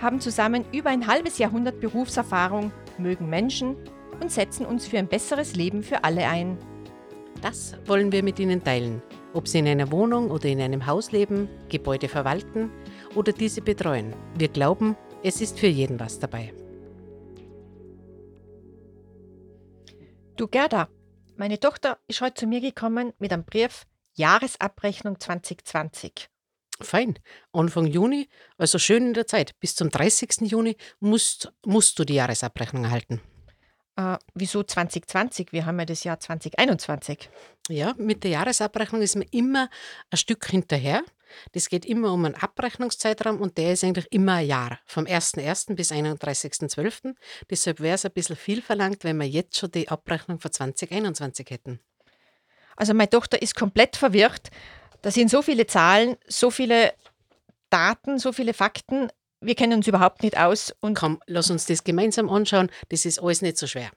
haben zusammen über ein halbes Jahrhundert Berufserfahrung, mögen Menschen und setzen uns für ein besseres Leben für alle ein. Das wollen wir mit Ihnen teilen, ob Sie in einer Wohnung oder in einem Haus leben, Gebäude verwalten oder diese betreuen. Wir glauben, es ist für jeden was dabei. Du Gerda, meine Tochter ist heute zu mir gekommen mit einem Brief Jahresabrechnung 2020. Fein. Anfang Juni, also schön in der Zeit. Bis zum 30. Juni musst, musst du die Jahresabrechnung erhalten. Äh, wieso 2020? Wir haben ja das Jahr 2021. Ja, mit der Jahresabrechnung ist man immer ein Stück hinterher. Das geht immer um einen Abrechnungszeitraum und der ist eigentlich immer ein Jahr, vom 1.1. bis 31.12. Deshalb wäre es ein bisschen viel verlangt, wenn wir jetzt schon die Abrechnung für 2021 hätten. Also meine Tochter ist komplett verwirrt. Da sind so viele Zahlen, so viele Daten, so viele Fakten. Wir kennen uns überhaupt nicht aus. Und Komm, lass uns das gemeinsam anschauen. Das ist alles nicht so schwer.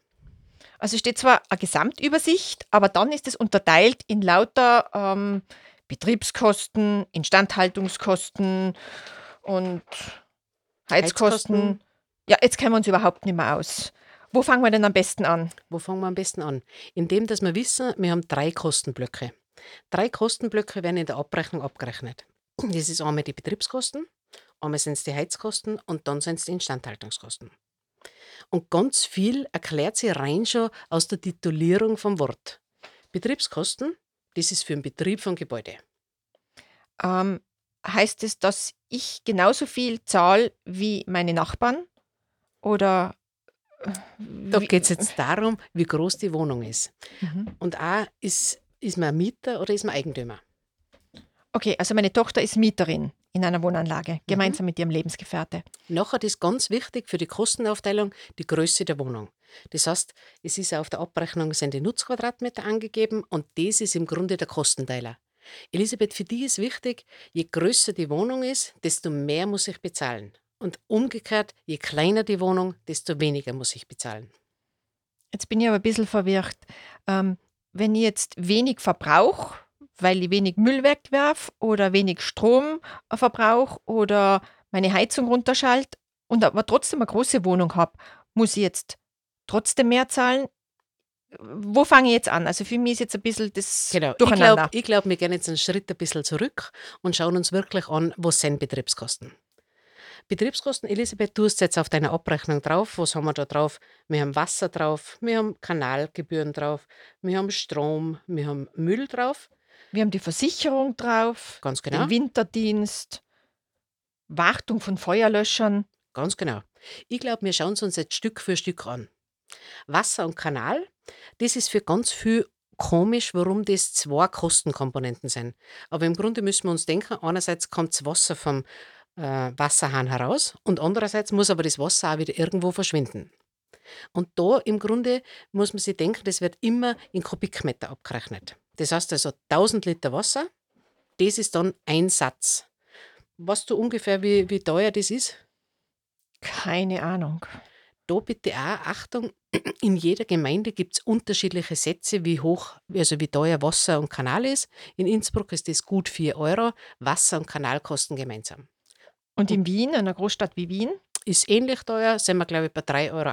Also steht zwar eine Gesamtübersicht, aber dann ist es unterteilt in lauter ähm, Betriebskosten, Instandhaltungskosten und Heizkosten. Heizkosten. Ja, jetzt kennen wir uns überhaupt nicht mehr aus. Wo fangen wir denn am besten an? Wo fangen wir am besten an? Indem, dass wir wissen, wir haben drei Kostenblöcke. Drei Kostenblöcke werden in der Abrechnung abgerechnet. Das ist einmal die Betriebskosten, einmal sind es die Heizkosten und dann sind es die Instandhaltungskosten. Und ganz viel erklärt sich rein schon aus der Titulierung vom Wort. Betriebskosten, das ist für den Betrieb von Gebäude. Ähm, heißt es, dass ich genauso viel zahle wie meine Nachbarn? Oder äh, da geht es jetzt darum, wie groß die Wohnung ist. Mhm. Und auch ist ist man Mieter oder ist man Eigentümer? Okay, also meine Tochter ist Mieterin in einer Wohnanlage, mhm. gemeinsam mit ihrem Lebensgefährte. Nachher ist ganz wichtig für die Kostenaufteilung die Größe der Wohnung. Das heißt, es ist auf der Abrechnung sind die Nutzquadratmeter angegeben und das ist im Grunde der Kostenteiler. Elisabeth, für die ist wichtig, je größer die Wohnung ist, desto mehr muss ich bezahlen. Und umgekehrt, je kleiner die Wohnung, desto weniger muss ich bezahlen. Jetzt bin ich aber ein bisschen verwirrt. Ähm, wenn ich jetzt wenig verbrauche, weil ich wenig Müll wegwerfe oder wenig Strom verbrauche oder meine Heizung runterschalte und aber trotzdem eine große Wohnung habe, muss ich jetzt trotzdem mehr zahlen? Wo fange ich jetzt an? Also für mich ist jetzt ein bisschen das genau. Durcheinander. Ich glaube, glaub, wir gehen jetzt einen Schritt ein bisschen zurück und schauen uns wirklich an, was sind Betriebskosten. Betriebskosten, Elisabeth, du hast jetzt auf deiner Abrechnung drauf. Was haben wir da drauf? Wir haben Wasser drauf, wir haben Kanalgebühren drauf, wir haben Strom, wir haben Müll drauf. Wir haben die Versicherung drauf, Ganz genau. den Winterdienst, Wartung von Feuerlöschern. Ganz genau. Ich glaube, wir schauen es uns jetzt Stück für Stück an. Wasser und Kanal, das ist für ganz viel komisch, warum das zwei Kostenkomponenten sind. Aber im Grunde müssen wir uns denken, einerseits kommt das Wasser vom Wasserhahn heraus und andererseits muss aber das Wasser auch wieder irgendwo verschwinden. Und da im Grunde muss man sich denken, das wird immer in Kubikmeter abgerechnet. Das heißt also 1000 Liter Wasser, das ist dann ein Satz. Weißt du ungefähr, wie, wie teuer das ist? Keine Ahnung. Da bitte auch Achtung, in jeder Gemeinde gibt es unterschiedliche Sätze, wie hoch, also wie teuer Wasser und Kanal ist. In Innsbruck ist das gut 4 Euro, Wasser und Kanal kosten gemeinsam. Und in Wien, einer Großstadt wie Wien? Ist ähnlich teuer, sind wir, glaube ich, bei 3,98 Euro.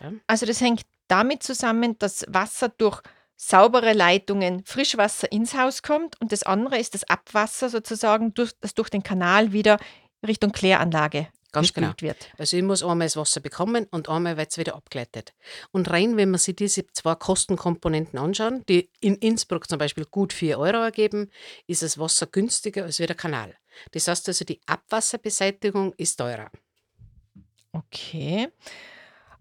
Ja. Also das hängt damit zusammen, dass Wasser durch saubere Leitungen Frischwasser ins Haus kommt und das andere ist das Abwasser sozusagen, durch, das durch den Kanal wieder Richtung Kläranlage Ganz genau. wird. Also ich muss einmal das Wasser bekommen und einmal wird es wieder abgeleitet. Und rein, wenn man sich diese zwei Kostenkomponenten anschauen, die in Innsbruck zum Beispiel gut 4 Euro ergeben, ist das Wasser günstiger als wie der Kanal. Das heißt also, die Abwasserbeseitigung ist teurer. Okay.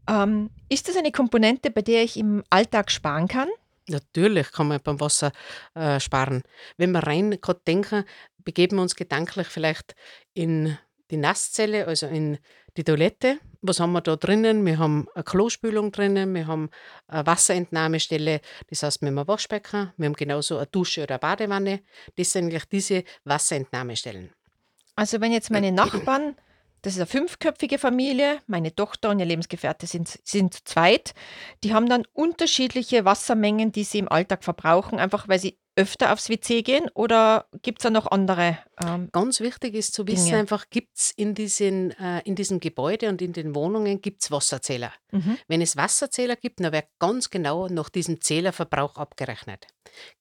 Ähm, ist das eine Komponente, bei der ich im Alltag sparen kann? Natürlich kann man beim Wasser äh, sparen. Wenn wir rein gerade denken, begeben wir uns gedanklich vielleicht in die Nasszelle, also in die Toilette, was haben wir da drinnen? Wir haben eine Klospülung drinnen, wir haben eine Wasserentnahmestelle, das heißt, wir haben ein Waschbecken, wir haben genauso eine Dusche oder eine Badewanne. Das sind eigentlich diese Wasserentnahmestellen. Also wenn jetzt meine Nachbarn, das ist eine fünfköpfige Familie, meine Tochter und ihr Lebensgefährte sind, sind zweit, die haben dann unterschiedliche Wassermengen, die sie im Alltag verbrauchen, einfach weil sie öfter aufs WC gehen oder gibt es da noch andere? Ähm, Ganz wichtig ist zu wissen, Dinge? einfach gibt es in, diesen, äh, in diesem Gebäude und in den Wohnungen gibt's Wasserzähler. Mhm. Wenn es Wasserzähler gibt, dann wird ganz genau nach diesem Zählerverbrauch abgerechnet.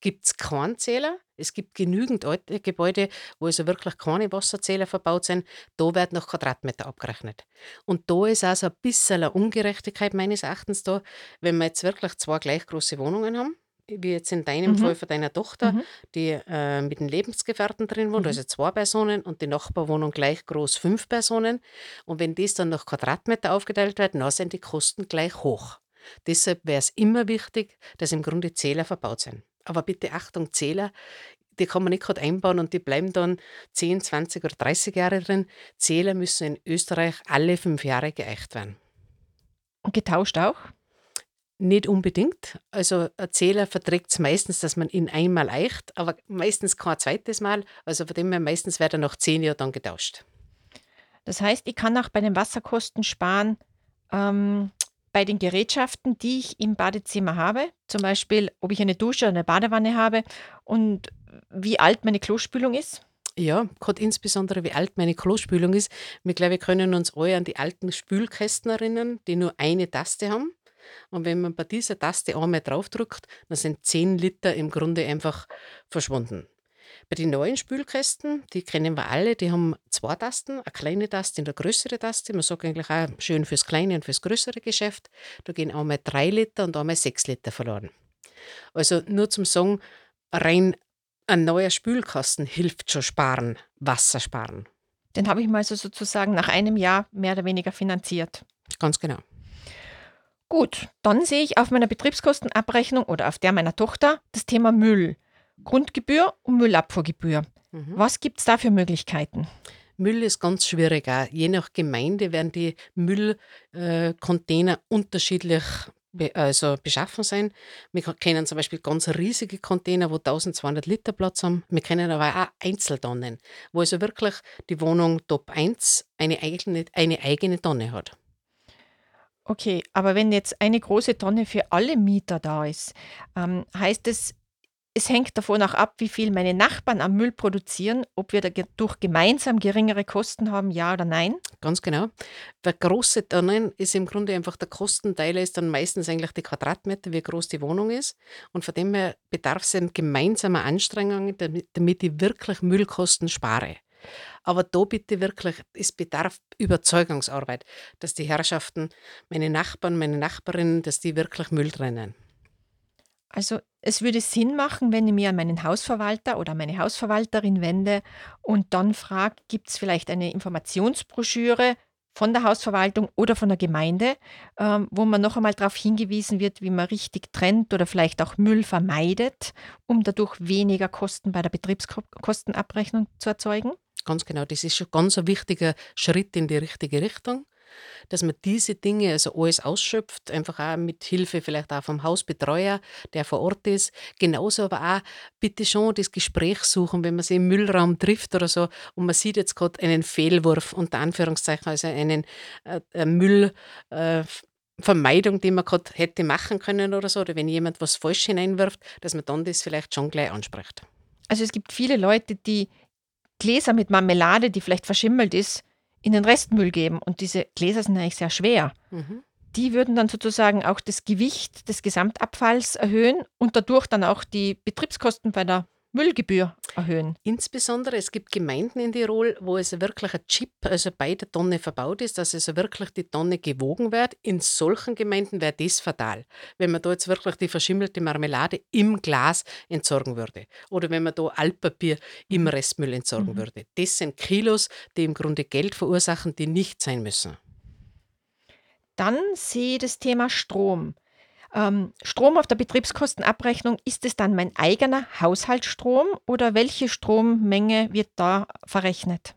Gibt es keinen Zähler, es gibt genügend alte Gebäude, wo also wirklich keine Wasserzähler verbaut sind, da wird nach Quadratmeter abgerechnet. Und da ist also ein bisschen eine Ungerechtigkeit meines Erachtens da, wenn wir jetzt wirklich zwei gleich große Wohnungen haben wie jetzt in deinem Mhm. Fall von deiner Tochter, Mhm. die äh, mit einem Lebensgefährten drin wohnt, Mhm. also zwei Personen und die Nachbarwohnung gleich groß, fünf Personen. Und wenn das dann nach Quadratmeter aufgeteilt wird, dann sind die Kosten gleich hoch. Deshalb wäre es immer wichtig, dass im Grunde Zähler verbaut sind. Aber bitte Achtung, Zähler, die kann man nicht gerade einbauen und die bleiben dann 10, 20 oder 30 Jahre drin. Zähler müssen in Österreich alle fünf Jahre geeicht werden. Und getauscht auch? Nicht unbedingt. Also ein Zähler verträgt es meistens, dass man ihn einmal eicht, aber meistens kein zweites Mal. Also von dem her meistens wird er nach zehn Jahren dann getauscht. Das heißt, ich kann auch bei den Wasserkosten sparen ähm, bei den Gerätschaften, die ich im Badezimmer habe. Zum Beispiel, ob ich eine Dusche oder eine Badewanne habe und wie alt meine Klospülung ist. Ja, gerade insbesondere wie alt meine Klospülung ist. Wir glaube, wir können uns alle an die alten Spülkästen erinnern, die nur eine Taste haben. Und wenn man bei dieser Taste einmal draufdrückt, dann sind 10 Liter im Grunde einfach verschwunden. Bei den neuen Spülkästen, die kennen wir alle, die haben zwei Tasten, eine kleine Taste und eine größere Taste. Man sagt eigentlich auch schön fürs kleine und fürs größere Geschäft. Da gehen einmal 3 Liter und einmal 6 Liter verloren. Also nur zum Sagen, rein ein neuer Spülkasten hilft schon sparen, Wasser sparen. Den habe ich mal so sozusagen nach einem Jahr mehr oder weniger finanziert. Ganz genau. Gut, dann sehe ich auf meiner Betriebskostenabrechnung oder auf der meiner Tochter das Thema Müll. Grundgebühr und Müllabfuhrgebühr. Mhm. Was gibt es da für Möglichkeiten? Müll ist ganz schwierig. Auch. Je nach Gemeinde werden die Müllcontainer äh, unterschiedlich be also beschaffen sein. Wir kennen zum Beispiel ganz riesige Container, wo 1200 Liter Platz haben. Wir kennen aber auch Einzeltonnen, wo also wirklich die Wohnung Top 1 eine eigene, eine eigene Tonne hat. Okay, aber wenn jetzt eine große Tonne für alle Mieter da ist, ähm, heißt es, es hängt davon auch ab, wie viel meine Nachbarn am Müll produzieren, ob wir dadurch gemeinsam geringere Kosten haben, ja oder nein? Ganz genau. Bei große Tonnen ist im Grunde einfach der Kostenteil ist dann meistens eigentlich die Quadratmeter, wie groß die Wohnung ist. Und von dem her bedarf es eben gemeinsamer Anstrengungen, damit ich wirklich Müllkosten spare. Aber da bitte wirklich, es bedarf Überzeugungsarbeit, dass die Herrschaften, meine Nachbarn, meine Nachbarinnen, dass die wirklich Müll trennen. Also es würde Sinn machen, wenn ich mir an meinen Hausverwalter oder meine Hausverwalterin wende und dann frage, gibt es vielleicht eine Informationsbroschüre von der Hausverwaltung oder von der Gemeinde, ähm, wo man noch einmal darauf hingewiesen wird, wie man richtig trennt oder vielleicht auch Müll vermeidet, um dadurch weniger Kosten bei der Betriebskostenabrechnung zu erzeugen? Ganz genau, das ist schon ganz ein wichtiger Schritt in die richtige Richtung, dass man diese Dinge, also alles ausschöpft, einfach auch mit Hilfe vielleicht auch vom Hausbetreuer, der vor Ort ist. Genauso aber auch bitte schon das Gespräch suchen, wenn man sich im Müllraum trifft oder so und man sieht jetzt gerade einen Fehlwurf, unter Anführungszeichen, also einen äh, äh Müll. Äh, Vermeidung, die man gerade hätte machen können oder so, oder wenn jemand was falsch hineinwirft, dass man dann das vielleicht schon gleich anspricht. Also es gibt viele Leute, die Gläser mit Marmelade, die vielleicht verschimmelt ist, in den Restmüll geben. Und diese Gläser sind eigentlich sehr schwer. Mhm. Die würden dann sozusagen auch das Gewicht des Gesamtabfalls erhöhen und dadurch dann auch die Betriebskosten bei der Müllgebühr erhöhen. Insbesondere, es gibt Gemeinden in Tirol, wo es wirklich ein Chip also bei der Tonne verbaut ist, dass also wirklich die Tonne gewogen wird. In solchen Gemeinden wäre das fatal, wenn man da jetzt wirklich die verschimmelte Marmelade im Glas entsorgen würde. Oder wenn man da Altpapier im mhm. Restmüll entsorgen mhm. würde. Das sind Kilos, die im Grunde Geld verursachen, die nicht sein müssen. Dann sehe ich das Thema Strom. Ähm, Strom auf der Betriebskostenabrechnung, ist es dann mein eigener Haushaltsstrom oder welche Strommenge wird da verrechnet?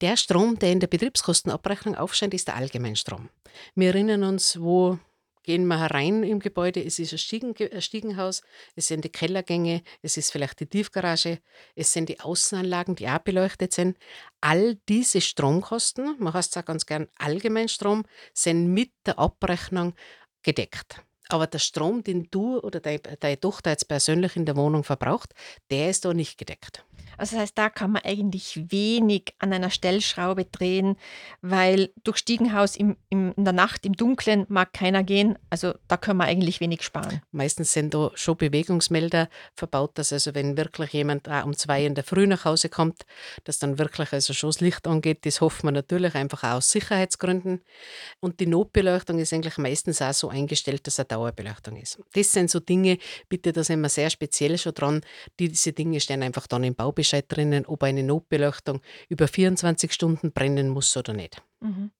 Der Strom, der in der Betriebskostenabrechnung aufscheint, ist der Allgemeinstrom. Wir erinnern uns, wo gehen wir herein im Gebäude, es ist ein, Stiegen, ein Stiegenhaus, es sind die Kellergänge, es ist vielleicht die Tiefgarage, es sind die Außenanlagen, die auch beleuchtet sind. All diese Stromkosten, man heißt es auch ganz gern Allgemeinstrom, sind mit der Abrechnung gedeckt. Aber der Strom, den du oder deine, Tochter jetzt persönlich in der Wohnung verbraucht, der ist da nicht gedeckt. Also das heißt, da kann man eigentlich wenig an einer Stellschraube drehen, weil durch Stiegenhaus im, im, in der Nacht im Dunkeln mag keiner gehen. Also da können wir eigentlich wenig sparen. Meistens sind da schon Bewegungsmelder verbaut, dass also wenn wirklich jemand auch um zwei in der Früh nach Hause kommt, dass dann wirklich also schon das Licht angeht. Das hoffen wir natürlich einfach auch aus Sicherheitsgründen. Und die Notbeleuchtung ist eigentlich meistens auch so eingestellt, dass eine Dauerbeleuchtung ist. Das sind so Dinge, bitte, da sind wir sehr speziell schon dran. Diese Dinge stehen einfach dann im Baubestand Bescheid drinnen, ob eine Notbeleuchtung über 24 Stunden brennen muss oder nicht. Mhm.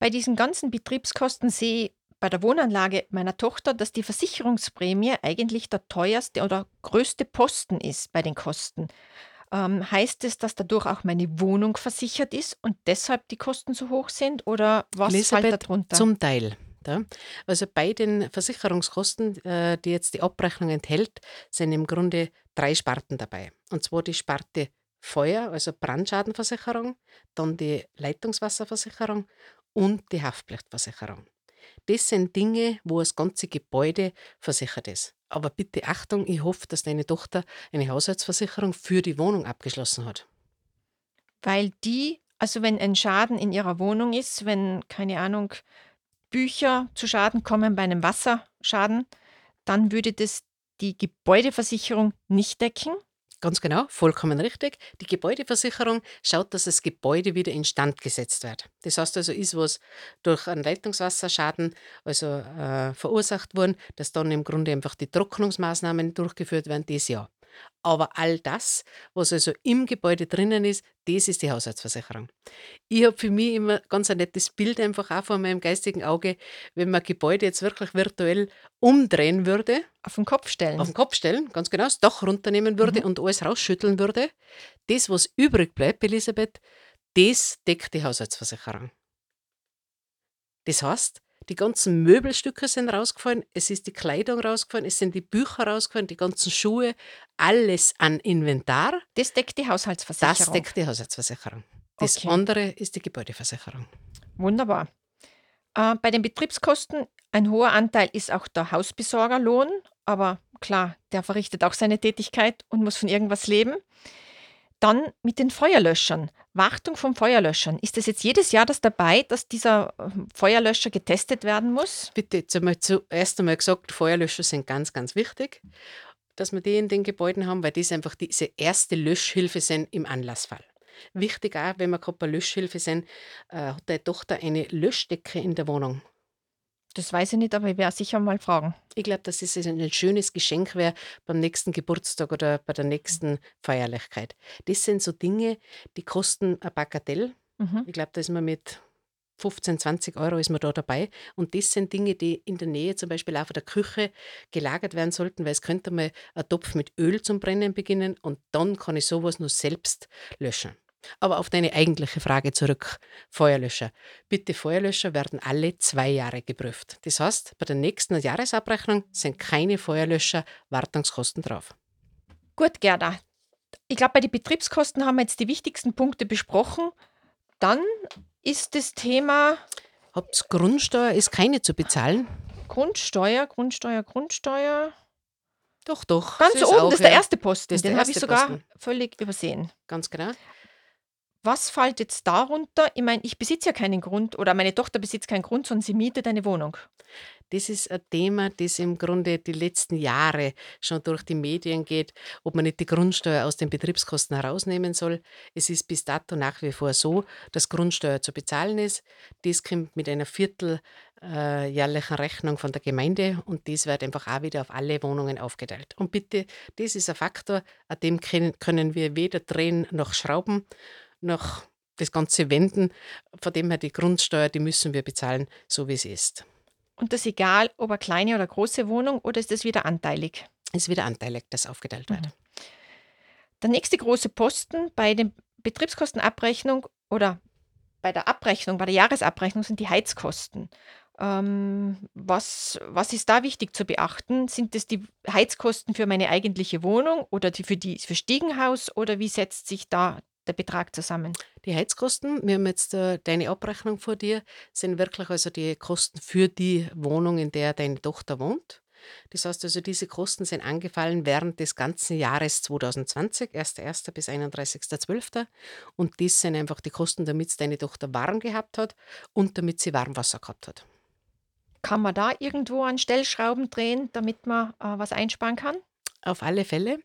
Bei diesen ganzen Betriebskosten sehe ich bei der Wohnanlage meiner Tochter, dass die Versicherungsprämie eigentlich der teuerste oder größte Posten ist bei den Kosten. Ähm, heißt es, dass dadurch auch meine Wohnung versichert ist und deshalb die Kosten so hoch sind oder was Elisabeth, fällt darunter? Zum Teil. Ja. Also bei den Versicherungskosten, äh, die jetzt die Abrechnung enthält, sind im Grunde drei Sparten dabei. Und zwar die Sparte Feuer, also Brandschadenversicherung, dann die Leitungswasserversicherung und die Haftpflichtversicherung. Das sind Dinge, wo das ganze Gebäude versichert ist. Aber bitte Achtung, ich hoffe, dass deine Tochter eine Haushaltsversicherung für die Wohnung abgeschlossen hat. Weil die, also wenn ein Schaden in ihrer Wohnung ist, wenn, keine Ahnung, Bücher zu Schaden kommen bei einem Wasserschaden, dann würde das die Gebäudeversicherung nicht decken. Ganz genau, vollkommen richtig. Die Gebäudeversicherung schaut, dass das Gebäude wieder instand gesetzt wird. Das heißt also, ist was durch einen Leitungswasserschaden also, äh, verursacht worden, dass dann im Grunde einfach die Trocknungsmaßnahmen durchgeführt werden, das ja. Aber all das, was also im Gebäude drinnen ist, das ist die Haushaltsversicherung. Ich habe für mich immer ganz ein nettes Bild einfach auch vor meinem geistigen Auge, wenn man Gebäude jetzt wirklich virtuell umdrehen würde. Auf den Kopf stellen. Auf den Kopf stellen, ganz genau, das Dach runternehmen würde mhm. und alles rausschütteln würde. Das, was übrig bleibt, Elisabeth, das deckt die Haushaltsversicherung. Das heißt, die ganzen Möbelstücke sind rausgefallen, es ist die Kleidung rausgefallen, es sind die Bücher rausgefallen, die ganzen Schuhe, alles an Inventar. Das deckt die Haushaltsversicherung. Das deckt die Haushaltsversicherung. Das okay. andere ist die Gebäudeversicherung. Wunderbar. Äh, bei den Betriebskosten ein hoher Anteil ist auch der Hausbesorgerlohn, aber klar, der verrichtet auch seine Tätigkeit und muss von irgendwas leben. Dann mit den Feuerlöschern. Wartung von Feuerlöschern. Ist das jetzt jedes Jahr das dabei, dass dieser ähm, Feuerlöscher getestet werden muss? Bitte, jetzt einmal zuerst einmal gesagt, Feuerlöscher sind ganz, ganz wichtig, dass wir die in den Gebäuden haben, weil das einfach diese erste Löschhilfe sind im Anlassfall. Wichtig auch, wenn wir gerade bei Löschhilfe sind, äh, hat deine Tochter eine Löschdecke in der Wohnung. Das weiß ich nicht, aber ich werde sicher mal fragen. Ich glaube, dass es ein schönes Geschenk wäre beim nächsten Geburtstag oder bei der nächsten Feierlichkeit. Das sind so Dinge, die kosten ein Bagatell. Mhm. Ich glaube, da ist man mit 15, 20 Euro ist man da dabei. Und das sind Dinge, die in der Nähe zum Beispiel auch von der Küche gelagert werden sollten, weil es könnte mal ein Topf mit Öl zum Brennen beginnen und dann kann ich sowas nur selbst löschen. Aber auf deine eigentliche Frage zurück, Feuerlöscher. Bitte, Feuerlöscher werden alle zwei Jahre geprüft. Das heißt, bei der nächsten Jahresabrechnung sind keine Feuerlöscher Wartungskosten drauf. Gut, Gerda. Ich glaube, bei den Betriebskosten haben wir jetzt die wichtigsten Punkte besprochen. Dann ist das Thema. Habt Grundsteuer ist keine zu bezahlen? Grundsteuer, Grundsteuer, Grundsteuer. Doch, doch. Ganz oben, auch, das ist der erste Posten. Den habe ich sogar Posten. völlig übersehen. Ganz genau. Was fällt jetzt darunter? Ich meine, ich besitze ja keinen Grund oder meine Tochter besitzt keinen Grund, sondern sie mietet eine Wohnung. Das ist ein Thema, das im Grunde die letzten Jahre schon durch die Medien geht, ob man nicht die Grundsteuer aus den Betriebskosten herausnehmen soll. Es ist bis dato nach wie vor so, dass Grundsteuer zu bezahlen ist. Das kommt mit einer vierteljährlichen äh, Rechnung von der Gemeinde und das wird einfach auch wieder auf alle Wohnungen aufgeteilt. Und bitte, das ist ein Faktor, an dem können wir weder drehen noch schrauben noch das Ganze wenden. Von dem her die Grundsteuer, die müssen wir bezahlen, so wie es ist. Und das egal, ob eine kleine oder große Wohnung oder ist das wieder anteilig? Ist wieder anteilig, das aufgeteilt wird. Mhm. Der nächste große Posten bei den Betriebskostenabrechnung oder bei der Abrechnung, bei der Jahresabrechnung sind die Heizkosten. Ähm, was, was ist da wichtig zu beachten? Sind es die Heizkosten für meine eigentliche Wohnung oder die für, die, für Stiegenhaus oder wie setzt sich da der Betrag zusammen? Die Heizkosten, wir haben jetzt äh, deine Abrechnung vor dir, sind wirklich also die Kosten für die Wohnung, in der deine Tochter wohnt. Das heißt also, diese Kosten sind angefallen während des ganzen Jahres 2020, 1.1. bis 31.12. Und das sind einfach die Kosten, damit deine Tochter warm gehabt hat und damit sie Warmwasser gehabt hat. Kann man da irgendwo an Stellschrauben drehen, damit man äh, was einsparen kann? Auf alle Fälle.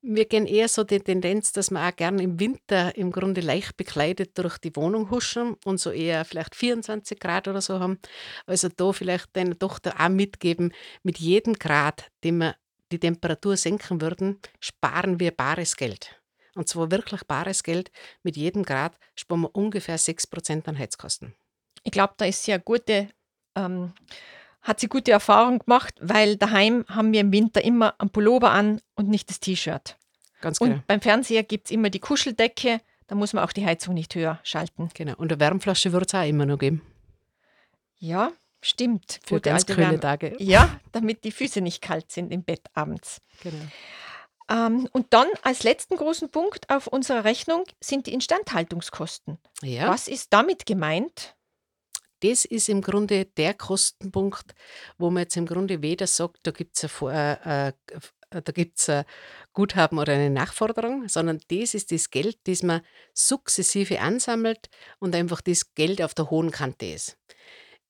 Wir gehen eher so die Tendenz, dass wir auch gern im Winter im Grunde leicht bekleidet durch die Wohnung huschen und so eher vielleicht 24 Grad oder so haben. Also da vielleicht deiner Tochter auch mitgeben, mit jedem Grad, den wir die Temperatur senken würden, sparen wir bares Geld. Und zwar wirklich bares Geld. Mit jedem Grad sparen wir ungefähr 6% an Heizkosten. Ich glaube, da ist sehr gute ähm, hat sie gute Erfahrungen gemacht, weil daheim haben wir im Winter immer einen Pullover an und nicht das T-Shirt. Ganz genau. Und beim Fernseher gibt es immer die Kuscheldecke, da muss man auch die Heizung nicht höher schalten. Genau. Und eine Wärmflasche wird es auch immer noch geben. Ja, stimmt. Für Gute ganz kühle Tage. Ja, damit die Füße nicht kalt sind im Bett abends. Genau. Ähm, und dann als letzten großen Punkt auf unserer Rechnung sind die Instandhaltungskosten. Ja. Was ist damit gemeint? Das ist im Grunde der Kostenpunkt, wo man jetzt im Grunde weder sagt, da gibt es ein, äh, äh, da gibt's ein Guthaben oder eine Nachforderung, sondern das ist das Geld, das man sukzessive ansammelt und einfach das Geld auf der hohen Kante ist.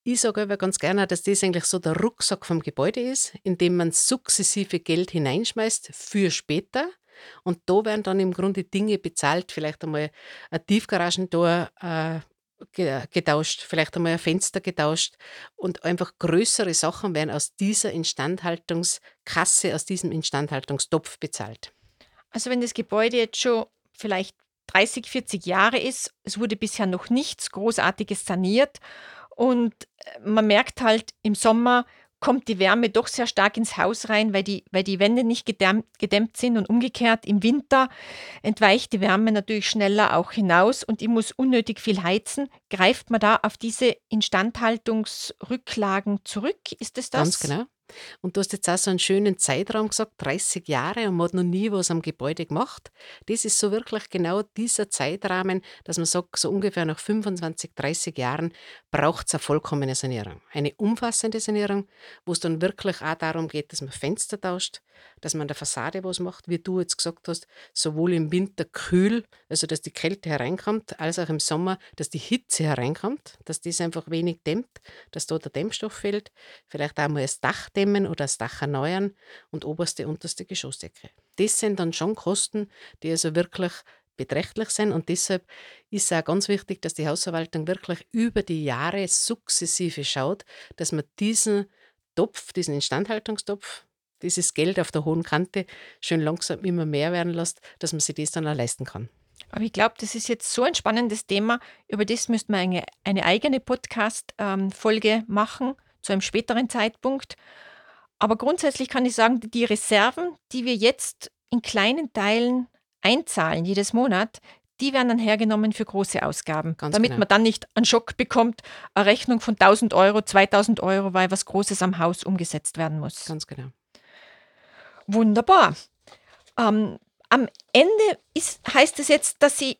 Ich sage aber ganz gerne, dass das eigentlich so der Rucksack vom Gebäude ist, in dem man sukzessive Geld hineinschmeißt für später. Und da werden dann im Grunde Dinge bezahlt, vielleicht einmal ein Tiefgaragentor, äh, getauscht, vielleicht einmal ein Fenster getauscht und einfach größere Sachen werden aus dieser Instandhaltungskasse, aus diesem Instandhaltungstopf bezahlt. Also wenn das Gebäude jetzt schon vielleicht 30, 40 Jahre ist, es wurde bisher noch nichts Großartiges saniert und äh, man merkt halt im Sommer, kommt die Wärme doch sehr stark ins Haus rein, weil die, weil die Wände nicht gedämmt, gedämmt sind und umgekehrt im Winter entweicht die Wärme natürlich schneller auch hinaus und ich muss unnötig viel heizen. Greift man da auf diese Instandhaltungsrücklagen zurück? Ist es das? Ganz genau. Und du hast jetzt auch so einen schönen Zeitraum gesagt, 30 Jahre und man hat noch nie was am Gebäude gemacht. Das ist so wirklich genau dieser Zeitrahmen, dass man sagt, so ungefähr nach 25, 30 Jahren braucht es eine vollkommene Sanierung. Eine umfassende Sanierung, wo es dann wirklich auch darum geht, dass man Fenster tauscht, dass man an der Fassade was macht, wie du jetzt gesagt hast, sowohl im Winter kühl, also dass die Kälte hereinkommt, als auch im Sommer, dass die Hitze hereinkommt, dass das einfach wenig dämmt, dass dort der Dämmstoff fehlt, vielleicht auch mal das Dach dämmen oder das Dach erneuern und oberste, unterste Geschossdecke. Das sind dann schon Kosten, die also wirklich beträchtlich sind und deshalb ist es auch ganz wichtig, dass die Hausverwaltung wirklich über die Jahre sukzessive schaut, dass man diesen Topf, diesen Instandhaltungstopf, dieses Geld auf der hohen Kante schön langsam immer mehr werden lässt, dass man sich das dann auch leisten kann. Aber ich glaube, das ist jetzt so ein spannendes Thema, über das müsste man eine, eine eigene Podcast-Folge ähm, machen, zu einem späteren Zeitpunkt. Aber grundsätzlich kann ich sagen, die Reserven, die wir jetzt in kleinen Teilen einzahlen, jedes Monat, die werden dann hergenommen für große Ausgaben, Ganz damit genau. man dann nicht einen Schock bekommt, eine Rechnung von 1000 Euro, 2000 Euro, weil was Großes am Haus umgesetzt werden muss. Ganz genau. Wunderbar. Ähm, am Ende ist, heißt es jetzt, dass sie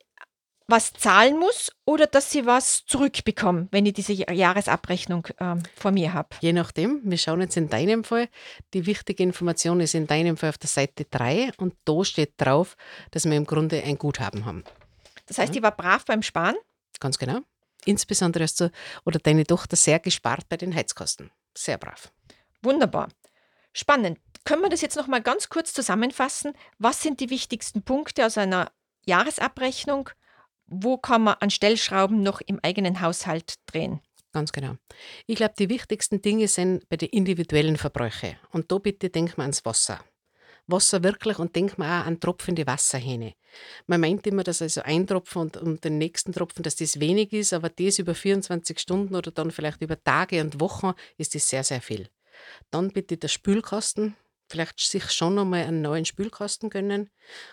was zahlen muss oder dass sie was zurückbekommen, wenn ich diese Jahresabrechnung ähm, vor mir habe? Je nachdem. Wir schauen jetzt in deinem Fall. Die wichtige Information ist in deinem Fall auf der Seite 3 und da steht drauf, dass wir im Grunde ein Guthaben haben. Das heißt, ja. ich war brav beim Sparen? Ganz genau. Insbesondere hast du oder deine Tochter sehr gespart bei den Heizkosten. Sehr brav. Wunderbar. Spannend. Können wir das jetzt noch mal ganz kurz zusammenfassen? Was sind die wichtigsten Punkte aus einer Jahresabrechnung? Wo kann man an Stellschrauben noch im eigenen Haushalt drehen? Ganz genau. Ich glaube, die wichtigsten Dinge sind bei den individuellen Verbräuchen. Und da bitte denkt man ans Wasser. Wasser wirklich und denkt man auch an tropfende Wasserhähne. Man meint immer, dass also ein Tropfen und, und den nächsten Tropfen, dass das wenig ist, aber das über 24 Stunden oder dann vielleicht über Tage und Wochen ist das sehr, sehr viel. Dann bitte der Spülkasten, vielleicht sich schon nochmal einen neuen Spülkasten gönnen.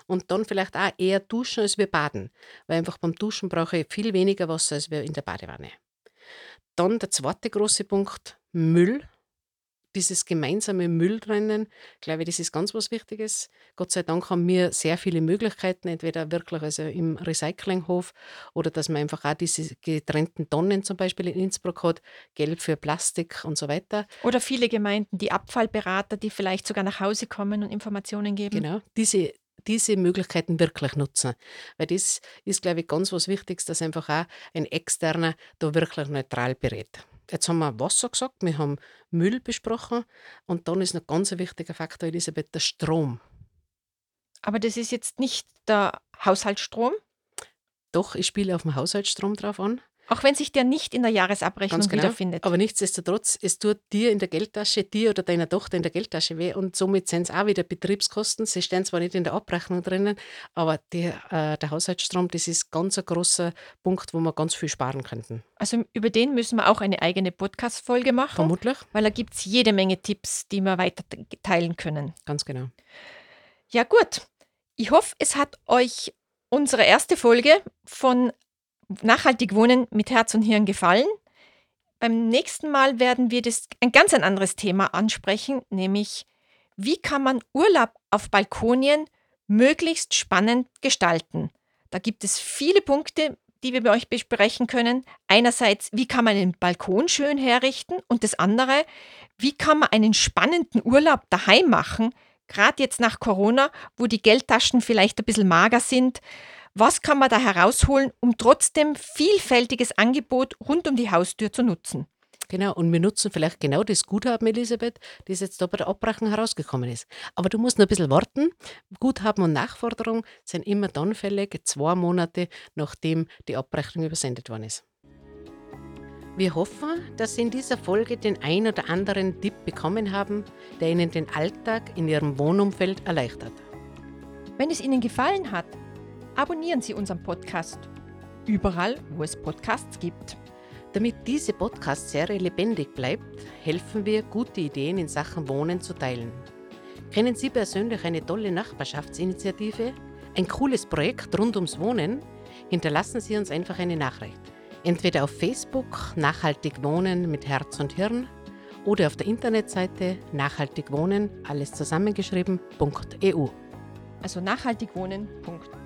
Und dann vielleicht auch eher duschen als wir baden, weil einfach beim Duschen brauche ich viel weniger Wasser als wir in der Badewanne. Dann der zweite große Punkt, Müll dieses gemeinsame Mülltrennen, glaube ich, das ist ganz was Wichtiges. Gott sei Dank haben wir sehr viele Möglichkeiten, entweder wirklich also im Recyclinghof oder dass man einfach auch diese getrennten Tonnen zum Beispiel in Innsbruck hat, Gelb für Plastik und so weiter. Oder viele Gemeinden, die Abfallberater, die vielleicht sogar nach Hause kommen und Informationen geben. Genau, diese diese Möglichkeiten wirklich nutzen. Weil das ist, glaube ich, ganz was Wichtiges, dass einfach auch ein Externer da wirklich neutral berät. Jetzt haben wir Wasser gesagt, wir haben Müll besprochen und dann ist noch ganz ein wichtiger Faktor, Elisabeth, der Strom. Aber das ist jetzt nicht der Haushaltsstrom? Doch, ich spiele auf den Haushaltsstrom drauf an. Auch wenn sich der nicht in der Jahresabrechnung genau. wiederfindet. Aber nichtsdestotrotz, es tut dir in der Geldtasche, dir oder deiner Tochter in der Geldtasche weh und somit sind es auch wieder Betriebskosten. Sie stehen zwar nicht in der Abrechnung drinnen, aber die, äh, der Haushaltsstrom, das ist ganz ein großer Punkt, wo wir ganz viel sparen könnten. Also über den müssen wir auch eine eigene Podcast-Folge machen. Vermutlich. Weil da gibt es jede Menge Tipps, die wir weiter teilen können. Ganz genau. Ja gut, ich hoffe, es hat euch unsere erste Folge von Nachhaltig Wohnen mit Herz und Hirn gefallen. Beim nächsten Mal werden wir das ein ganz ein anderes Thema ansprechen, nämlich wie kann man Urlaub auf Balkonien möglichst spannend gestalten. Da gibt es viele Punkte, die wir bei euch besprechen können. Einerseits, wie kann man einen Balkon schön herrichten und das andere, wie kann man einen spannenden Urlaub daheim machen, gerade jetzt nach Corona, wo die Geldtaschen vielleicht ein bisschen mager sind. Was kann man da herausholen, um trotzdem vielfältiges Angebot rund um die Haustür zu nutzen? Genau, und wir nutzen vielleicht genau das Guthaben, Elisabeth, das jetzt da bei der Abrechnung herausgekommen ist. Aber du musst noch ein bisschen warten. Guthaben und Nachforderung sind immer dann fällig, zwei Monate nachdem die Abrechnung übersendet worden ist. Wir hoffen, dass Sie in dieser Folge den ein oder anderen Tipp bekommen haben, der Ihnen den Alltag in Ihrem Wohnumfeld erleichtert. Wenn es Ihnen gefallen hat, abonnieren Sie unseren Podcast. Überall, wo es Podcasts gibt. Damit diese Podcast-Serie lebendig bleibt, helfen wir, gute Ideen in Sachen Wohnen zu teilen. Kennen Sie persönlich eine tolle Nachbarschaftsinitiative? Ein cooles Projekt rund ums Wohnen? Hinterlassen Sie uns einfach eine Nachricht. Entweder auf Facebook Nachhaltig Wohnen mit Herz und Hirn oder auf der Internetseite nachhaltig wohnen, alles zusammengeschrieben.eu. Also nachhaltigwohnen.eu.